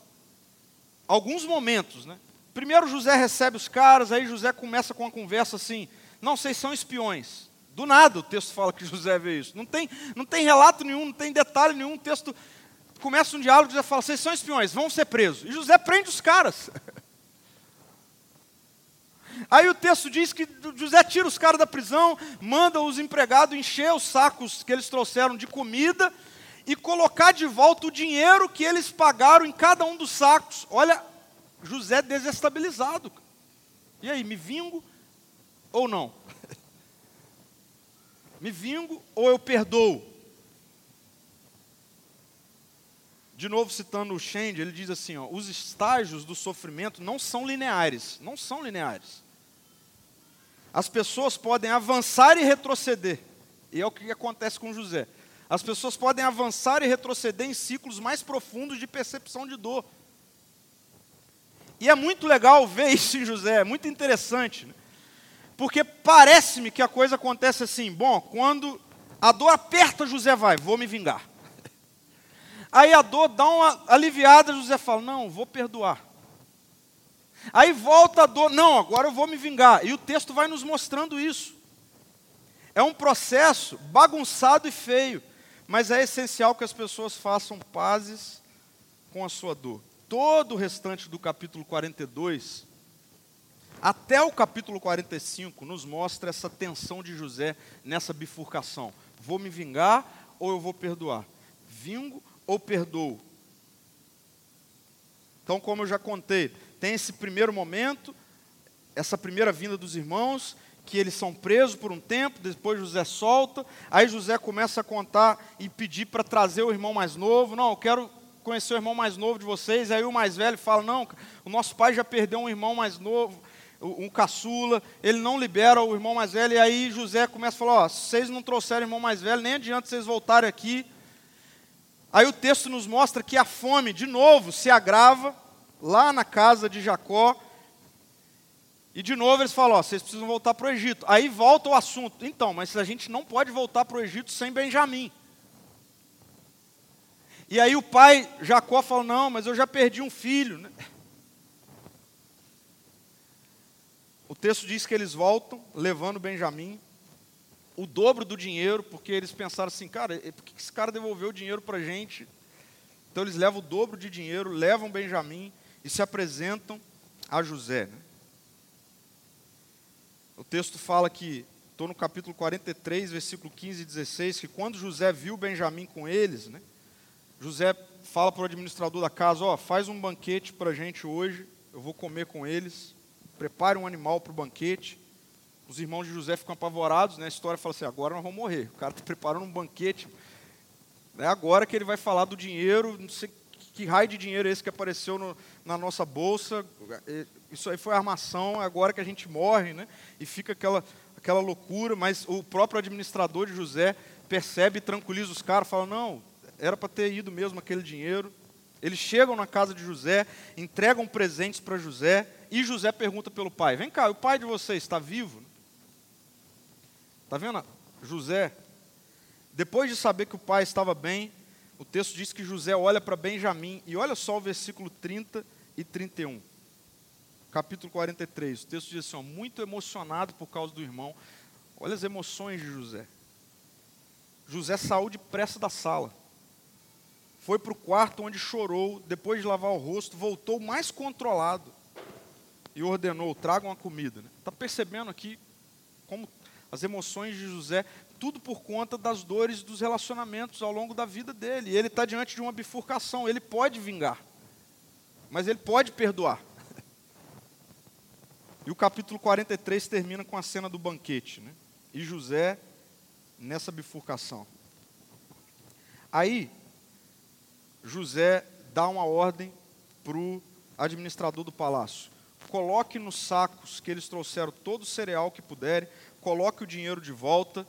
alguns momentos, né? Primeiro José recebe os caras, aí José começa com uma conversa assim: "Não, vocês são espiões". Do nada o texto fala que José vê isso. Não tem, não tem relato nenhum, não tem detalhe nenhum. O texto começa um diálogo, José fala: "Vocês são espiões, vão ser presos". E José prende os caras. Aí o texto diz que José tira os caras da prisão, manda os empregados encher os sacos que eles trouxeram de comida e colocar de volta o dinheiro que eles pagaram em cada um dos sacos. Olha, José desestabilizado. E aí, me vingo ou não? Me vingo ou eu perdoo? De novo citando o Shende, ele diz assim: ó, os estágios do sofrimento não são lineares, não são lineares. As pessoas podem avançar e retroceder, e é o que acontece com José. As pessoas podem avançar e retroceder em ciclos mais profundos de percepção de dor. E é muito legal ver isso em José, é muito interessante. Né? Porque parece-me que a coisa acontece assim: bom, quando a dor aperta, José vai, vou me vingar. Aí a dor dá uma aliviada, José fala: não, vou perdoar. Aí volta a dor, não, agora eu vou me vingar. E o texto vai nos mostrando isso. É um processo bagunçado e feio, mas é essencial que as pessoas façam pazes com a sua dor. Todo o restante do capítulo 42, até o capítulo 45, nos mostra essa tensão de José nessa bifurcação: vou me vingar ou eu vou perdoar? Vingo ou perdoo? Então, como eu já contei, tem esse primeiro momento, essa primeira vinda dos irmãos, que eles são presos por um tempo, depois José solta, aí José começa a contar e pedir para trazer o irmão mais novo. Não, eu quero conhecer o irmão mais novo de vocês. Aí o mais velho fala: Não, o nosso pai já perdeu um irmão mais novo, um caçula, ele não libera o irmão mais velho. E aí José começa a falar: vocês não trouxerem irmão mais velho, nem adianta vocês voltarem aqui. Aí o texto nos mostra que a fome, de novo, se agrava lá na casa de Jacó. E de novo eles falam: vocês precisam voltar para o Egito. Aí volta o assunto. Então, mas a gente não pode voltar para o Egito sem Benjamim. E aí o pai Jacó fala: não, mas eu já perdi um filho. Né? O texto diz que eles voltam levando Benjamim, o dobro do dinheiro, porque eles pensaram assim, cara, por que esse cara devolveu o dinheiro para a gente? Então eles levam o dobro de dinheiro, levam Benjamim e se apresentam a José. Né? O texto fala que, estou no capítulo 43, versículo 15 e 16, que quando José viu Benjamim com eles, né, José fala para o administrador da casa, ó, faz um banquete para a gente hoje, eu vou comer com eles, prepare um animal para o banquete. Os irmãos de José ficam apavorados, né? a história fala assim, agora nós vamos morrer. O cara está preparando um banquete. É agora que ele vai falar do dinheiro, não sei que raio de dinheiro é esse que apareceu no, na nossa bolsa, é, isso aí foi armação, é agora que a gente morre, né? E fica aquela, aquela loucura, mas o próprio administrador de José percebe e tranquiliza os caras, fala, não, era para ter ido mesmo aquele dinheiro. Eles chegam na casa de José, entregam presentes para José, e José pergunta pelo pai: Vem cá, o pai de vocês está vivo? Está vendo? José, depois de saber que o pai estava bem, o texto diz que José olha para Benjamim, e olha só o versículo 30 e 31 capítulo 43. O texto diz assim: ó, muito emocionado por causa do irmão. Olha as emoções de José. José saiu depressa da sala. Foi para o quarto onde chorou, depois de lavar o rosto, voltou mais controlado e ordenou: tragam a comida. Está percebendo aqui como as emoções de José, tudo por conta das dores dos relacionamentos ao longo da vida dele. Ele está diante de uma bifurcação. Ele pode vingar, mas ele pode perdoar. E o capítulo 43 termina com a cena do banquete. Né? E José nessa bifurcação. Aí, José dá uma ordem para o administrador do palácio. Coloque nos sacos que eles trouxeram todo o cereal que puderem, coloque o dinheiro de volta.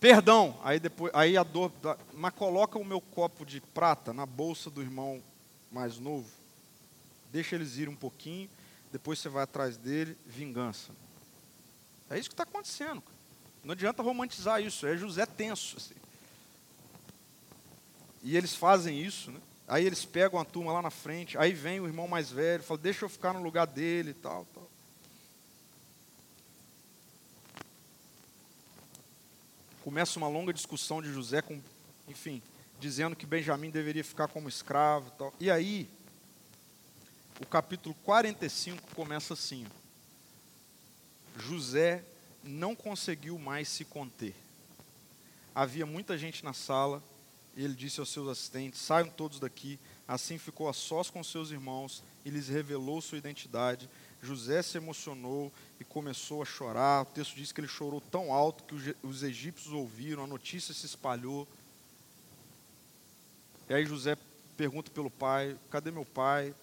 Perdão, aí depois, aí a dor, mas coloca o meu copo de prata na bolsa do irmão mais novo. Deixa eles ir um pouquinho depois você vai atrás dele, vingança. É isso que está acontecendo. Não adianta romantizar isso, é José tenso. Assim. E eles fazem isso, né? Aí eles pegam a turma lá na frente, aí vem o irmão mais velho, fala, deixa eu ficar no lugar dele e tal, tal. Começa uma longa discussão de José com, enfim, dizendo que Benjamim deveria ficar como escravo tal. E aí, o capítulo 45 começa assim: José não conseguiu mais se conter. Havia muita gente na sala, e ele disse aos seus assistentes: saiam todos daqui. Assim ficou a sós com seus irmãos e lhes revelou sua identidade. José se emocionou e começou a chorar. O texto diz que ele chorou tão alto que os egípcios ouviram, a notícia se espalhou. E aí José pergunta pelo pai: cadê meu pai?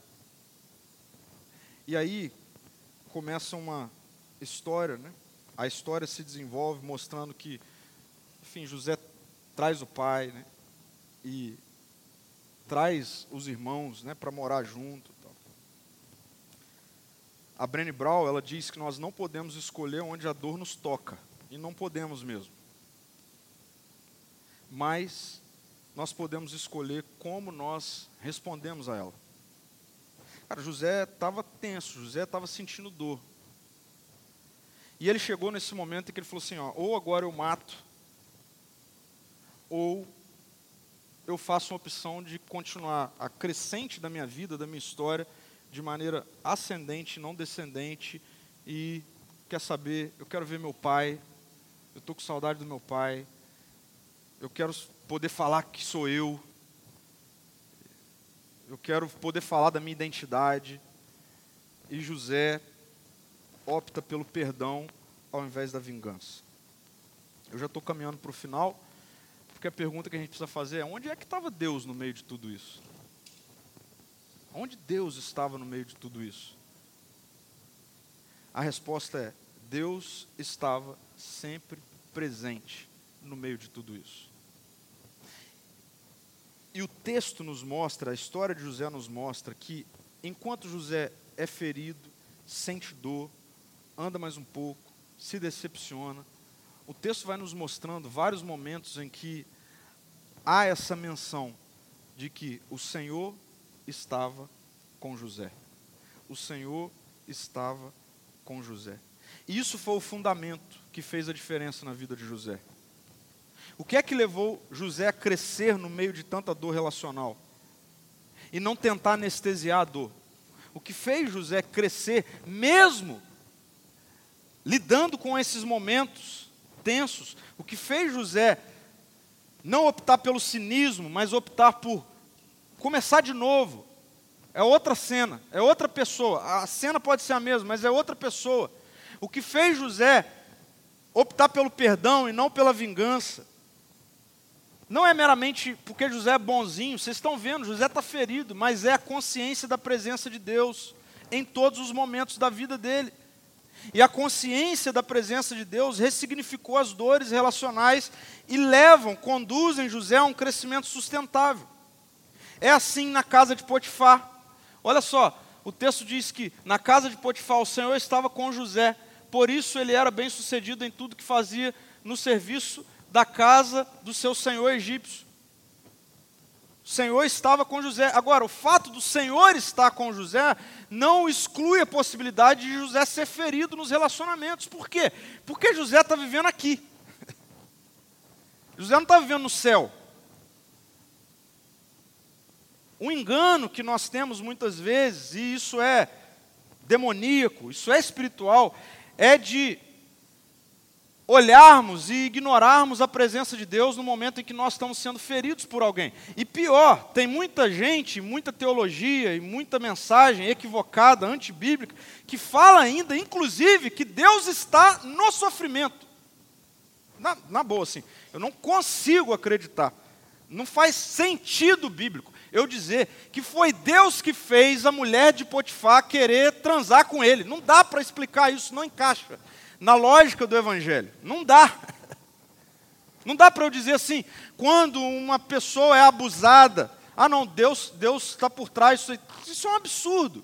E aí começa uma história, né? A história se desenvolve mostrando que, enfim, José traz o pai, né? E traz os irmãos, né, para morar junto. Tal. A Brené Brown, ela diz que nós não podemos escolher onde a dor nos toca, e não podemos mesmo. Mas nós podemos escolher como nós respondemos a ela. Cara, José estava tenso, José estava sentindo dor. E ele chegou nesse momento em que ele falou assim: ó, ou agora eu mato, ou eu faço uma opção de continuar a crescente da minha vida, da minha história, de maneira ascendente, não descendente, e quer saber, eu quero ver meu pai, eu estou com saudade do meu pai, eu quero poder falar que sou eu, eu quero poder falar da minha identidade. E José opta pelo perdão ao invés da vingança. Eu já estou caminhando para o final, porque a pergunta que a gente precisa fazer é: onde é que estava Deus no meio de tudo isso? Onde Deus estava no meio de tudo isso? A resposta é: Deus estava sempre presente no meio de tudo isso. E o texto nos mostra, a história de José nos mostra que enquanto José é ferido, sente dor, anda mais um pouco, se decepciona, o texto vai nos mostrando vários momentos em que há essa menção de que o Senhor estava com José. O Senhor estava com José. E isso foi o fundamento que fez a diferença na vida de José. O que é que levou José a crescer no meio de tanta dor relacional? E não tentar anestesiar a dor. O que fez José crescer, mesmo lidando com esses momentos tensos, o que fez José não optar pelo cinismo, mas optar por começar de novo. É outra cena, é outra pessoa. A cena pode ser a mesma, mas é outra pessoa. O que fez José optar pelo perdão e não pela vingança não é meramente porque José é bonzinho, vocês estão vendo, José está ferido, mas é a consciência da presença de Deus em todos os momentos da vida dele. E a consciência da presença de Deus ressignificou as dores relacionais e levam, conduzem José a um crescimento sustentável. É assim na casa de Potifar. Olha só, o texto diz que na casa de Potifar o Senhor estava com José, por isso ele era bem sucedido em tudo que fazia no serviço da casa do seu senhor egípcio. O Senhor estava com José. Agora, o fato do Senhor estar com José não exclui a possibilidade de José ser ferido nos relacionamentos. Por quê? Porque José está vivendo aqui. José não está vivendo no céu. O engano que nós temos muitas vezes, e isso é demoníaco, isso é espiritual, é de olharmos e ignorarmos a presença de Deus no momento em que nós estamos sendo feridos por alguém. E pior, tem muita gente, muita teologia e muita mensagem equivocada, antibíblica, que fala ainda, inclusive, que Deus está no sofrimento. Na, na boa, assim, eu não consigo acreditar. Não faz sentido bíblico eu dizer que foi Deus que fez a mulher de Potifar querer transar com ele. Não dá para explicar isso, não encaixa na lógica do Evangelho. Não dá. Não dá para eu dizer assim, quando uma pessoa é abusada, ah não, Deus Deus está por trás, isso, isso é um absurdo.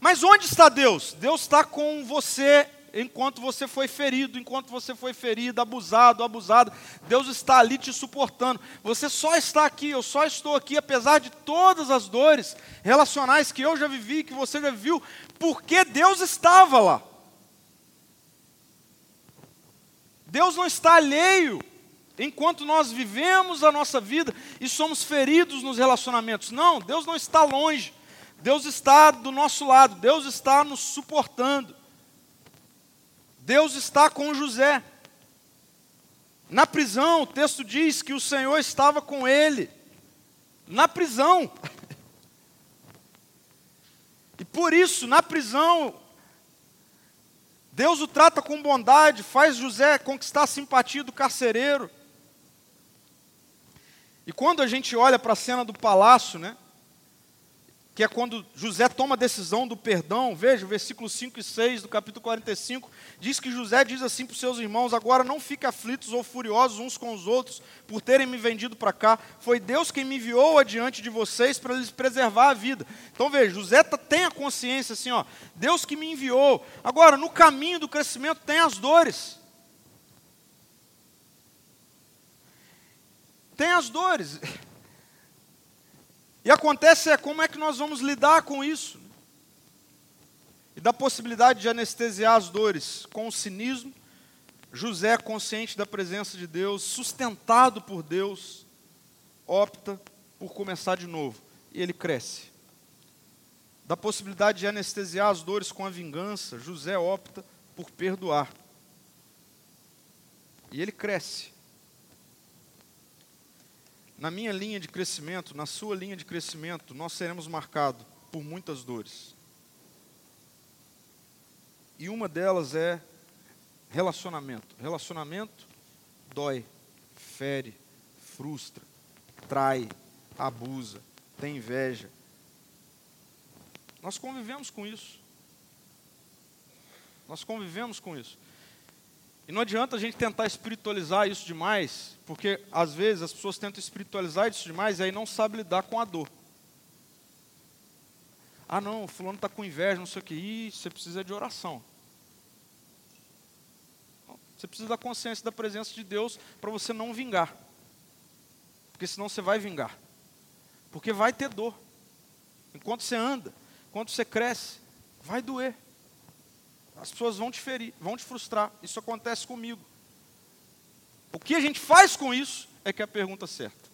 Mas onde está Deus? Deus está com você enquanto você foi ferido, enquanto você foi ferido, abusado, abusado, Deus está ali te suportando. Você só está aqui, eu só estou aqui, apesar de todas as dores relacionais que eu já vivi, que você já viu, porque Deus estava lá. Deus não está alheio enquanto nós vivemos a nossa vida e somos feridos nos relacionamentos. Não, Deus não está longe. Deus está do nosso lado, Deus está nos suportando. Deus está com José. Na prisão, o texto diz que o Senhor estava com ele. Na prisão. E por isso, na prisão, Deus o trata com bondade, faz José conquistar a simpatia do carcereiro. E quando a gente olha para a cena do palácio, né? Que é quando José toma a decisão do perdão. Veja, o versículo 5 e 6 do capítulo 45 diz que José diz assim para os seus irmãos: Agora não fiquem aflitos ou furiosos uns com os outros por terem me vendido para cá. Foi Deus quem me enviou adiante de vocês para lhes preservar a vida. Então veja, José tá, tem a consciência assim: ó, Deus que me enviou. Agora, no caminho do crescimento tem as dores. Tem as dores. E acontece é como é que nós vamos lidar com isso? E da possibilidade de anestesiar as dores com o cinismo, José, consciente da presença de Deus, sustentado por Deus, opta por começar de novo. E ele cresce. Da possibilidade de anestesiar as dores com a vingança, José opta por perdoar. E ele cresce na minha linha de crescimento, na sua linha de crescimento, nós seremos marcados por muitas dores. E uma delas é relacionamento. Relacionamento dói, fere, frustra, trai, abusa, tem inveja. Nós convivemos com isso. Nós convivemos com isso. E não adianta a gente tentar espiritualizar isso demais, porque às vezes as pessoas tentam espiritualizar isso demais e aí não sabem lidar com a dor. Ah não, o fulano está com inveja, não sei o que. Ih, você precisa de oração. Você precisa da consciência da presença de Deus para você não vingar. Porque senão você vai vingar. Porque vai ter dor. Enquanto você anda, enquanto você cresce, vai doer. As pessoas vão te ferir, vão te frustrar. Isso acontece comigo. O que a gente faz com isso é que é a pergunta certa.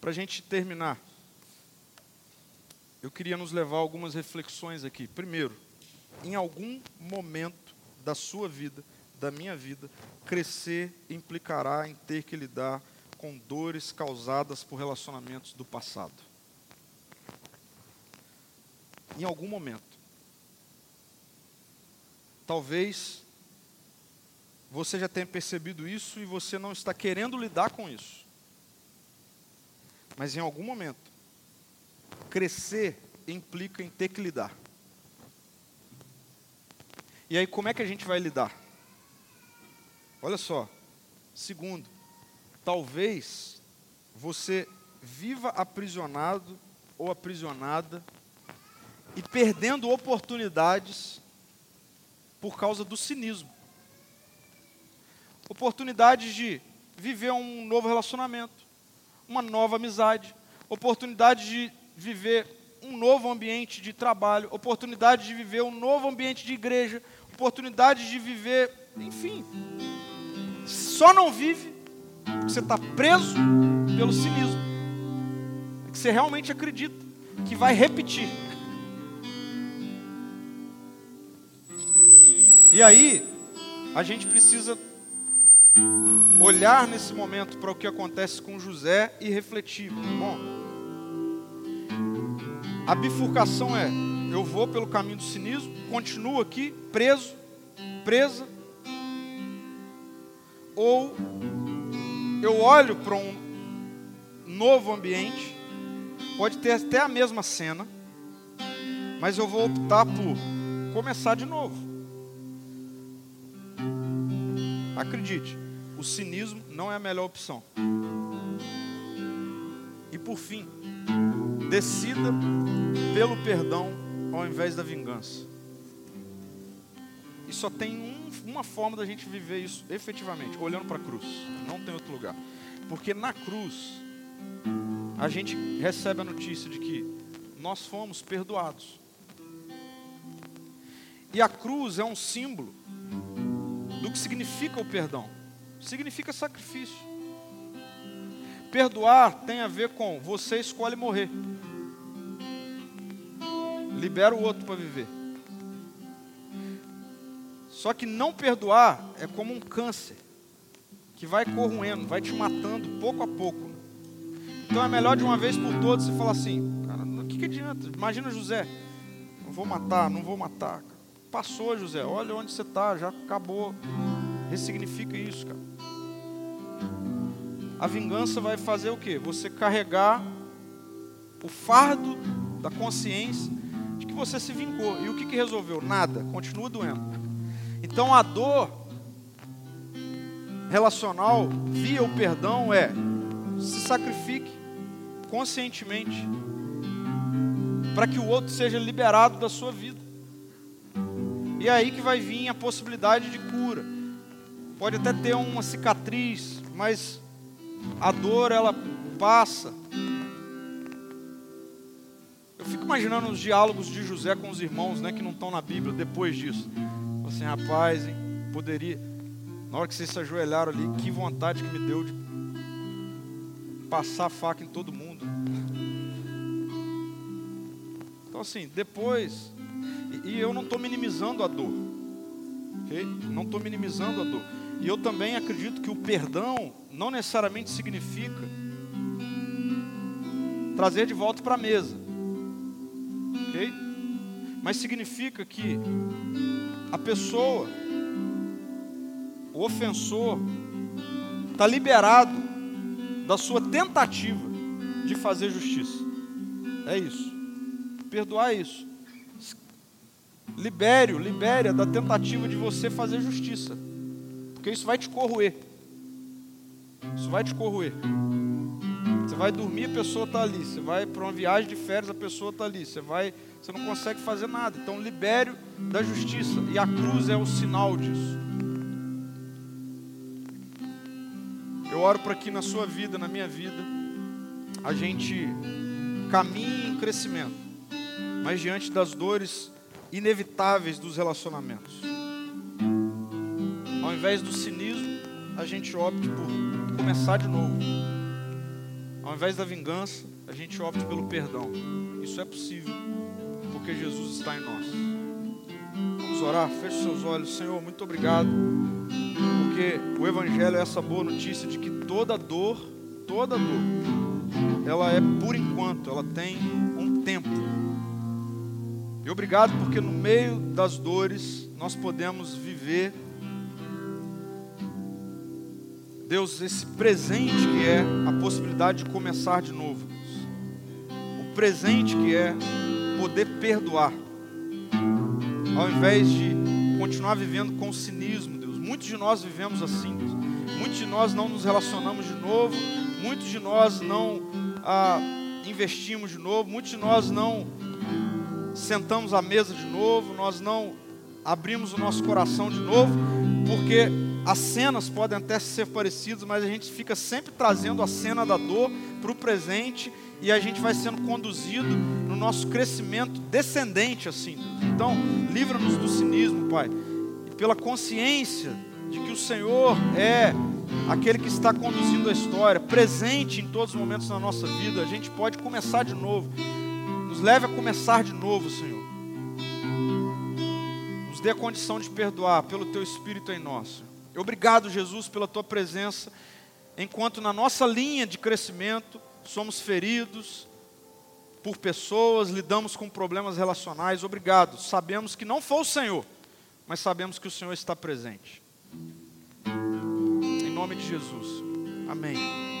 Para a gente terminar, eu queria nos levar algumas reflexões aqui. Primeiro, em algum momento da sua vida, da minha vida, crescer implicará em ter que lidar com dores causadas por relacionamentos do passado em algum momento. Talvez você já tenha percebido isso e você não está querendo lidar com isso. Mas em algum momento, crescer implica em ter que lidar. E aí, como é que a gente vai lidar? Olha só. Segundo, talvez você viva aprisionado ou aprisionada e perdendo oportunidades por causa do cinismo. Oportunidades de viver um novo relacionamento, uma nova amizade, oportunidade de viver um novo ambiente de trabalho, oportunidade de viver um novo ambiente de igreja, oportunidade de viver, enfim. Só não vive você está preso pelo cinismo. É que você realmente acredita que vai repetir. E aí, a gente precisa olhar nesse momento para o que acontece com José e refletir. Bom, a bifurcação é: eu vou pelo caminho do cinismo, continuo aqui preso, presa, ou eu olho para um novo ambiente, pode ter até a mesma cena, mas eu vou optar por começar de novo. Acredite, o cinismo não é a melhor opção. E por fim, decida pelo perdão ao invés da vingança. E só tem um, uma forma da gente viver isso efetivamente, olhando para a cruz. Não tem outro lugar. Porque na cruz, a gente recebe a notícia de que nós fomos perdoados. E a cruz é um símbolo que significa o perdão. Significa sacrifício. Perdoar tem a ver com você escolhe morrer. Libera o outro para viver. Só que não perdoar é como um câncer que vai corroendo, vai te matando pouco a pouco. Então é melhor de uma vez por todas você falar assim, cara, o que, que adianta? Imagina José, não vou matar, não vou matar. Passou, José. Olha onde você está, já acabou. Ressignifica isso, cara. a vingança vai fazer o quê? Você carregar o fardo da consciência de que você se vingou. E o que, que resolveu? Nada, continua doendo. Então a dor relacional via o perdão é se sacrifique conscientemente para que o outro seja liberado da sua vida. E é aí que vai vir a possibilidade de cura. Pode até ter uma cicatriz, mas a dor ela passa. Eu fico imaginando os diálogos de José com os irmãos, né, que não estão na Bíblia depois disso. Assim, rapaz, hein, poderia. Na hora que vocês se ajoelharam ali, que vontade que me deu de passar faca em todo mundo. Então, assim, depois. E, e eu não estou minimizando a dor. Okay? Não estou minimizando a dor. E eu também acredito que o perdão não necessariamente significa trazer de volta para a mesa. Ok? Mas significa que a pessoa, o ofensor, está liberado da sua tentativa de fazer justiça. É isso. Perdoar é isso. Libere-o, libere-a da tentativa de você fazer justiça. Porque isso vai te corroer. Isso vai te corroer. Você vai dormir, a pessoa está ali. Você vai para uma viagem de férias, a pessoa está ali. Você vai, você não consegue fazer nada. Então libere da justiça. E a cruz é o sinal disso. Eu oro para que na sua vida, na minha vida, a gente caminhe em crescimento, mas diante das dores inevitáveis dos relacionamentos. Ao invés do cinismo, a gente opte por começar de novo. Ao invés da vingança, a gente opte pelo perdão. Isso é possível, porque Jesus está em nós. Vamos orar, feche seus olhos. Senhor, muito obrigado, porque o Evangelho é essa boa notícia de que toda dor, toda dor, ela é por enquanto, ela tem um. E obrigado porque no meio das dores nós podemos viver Deus, esse presente que é a possibilidade de começar de novo. O presente que é poder perdoar. Ao invés de continuar vivendo com cinismo, Deus. Muitos de nós vivemos assim, Deus. Muitos de nós não nos relacionamos de novo. Muitos de nós não ah, investimos de novo. Muitos de nós não sentamos à mesa de novo. Nós não abrimos o nosso coração de novo, porque as cenas podem até ser parecidas, mas a gente fica sempre trazendo a cena da dor para o presente e a gente vai sendo conduzido no nosso crescimento descendente assim. Então, livra-nos do cinismo, Pai, pela consciência de que o Senhor é aquele que está conduzindo a história, presente em todos os momentos da nossa vida, a gente pode começar de novo. Nos leve a começar de novo, Senhor. Nos dê a condição de perdoar pelo teu espírito em nós. Obrigado, Jesus, pela tua presença, enquanto na nossa linha de crescimento somos feridos por pessoas, lidamos com problemas relacionais. Obrigado. Sabemos que não foi o Senhor, mas sabemos que o Senhor está presente. Em nome de Jesus. Amém.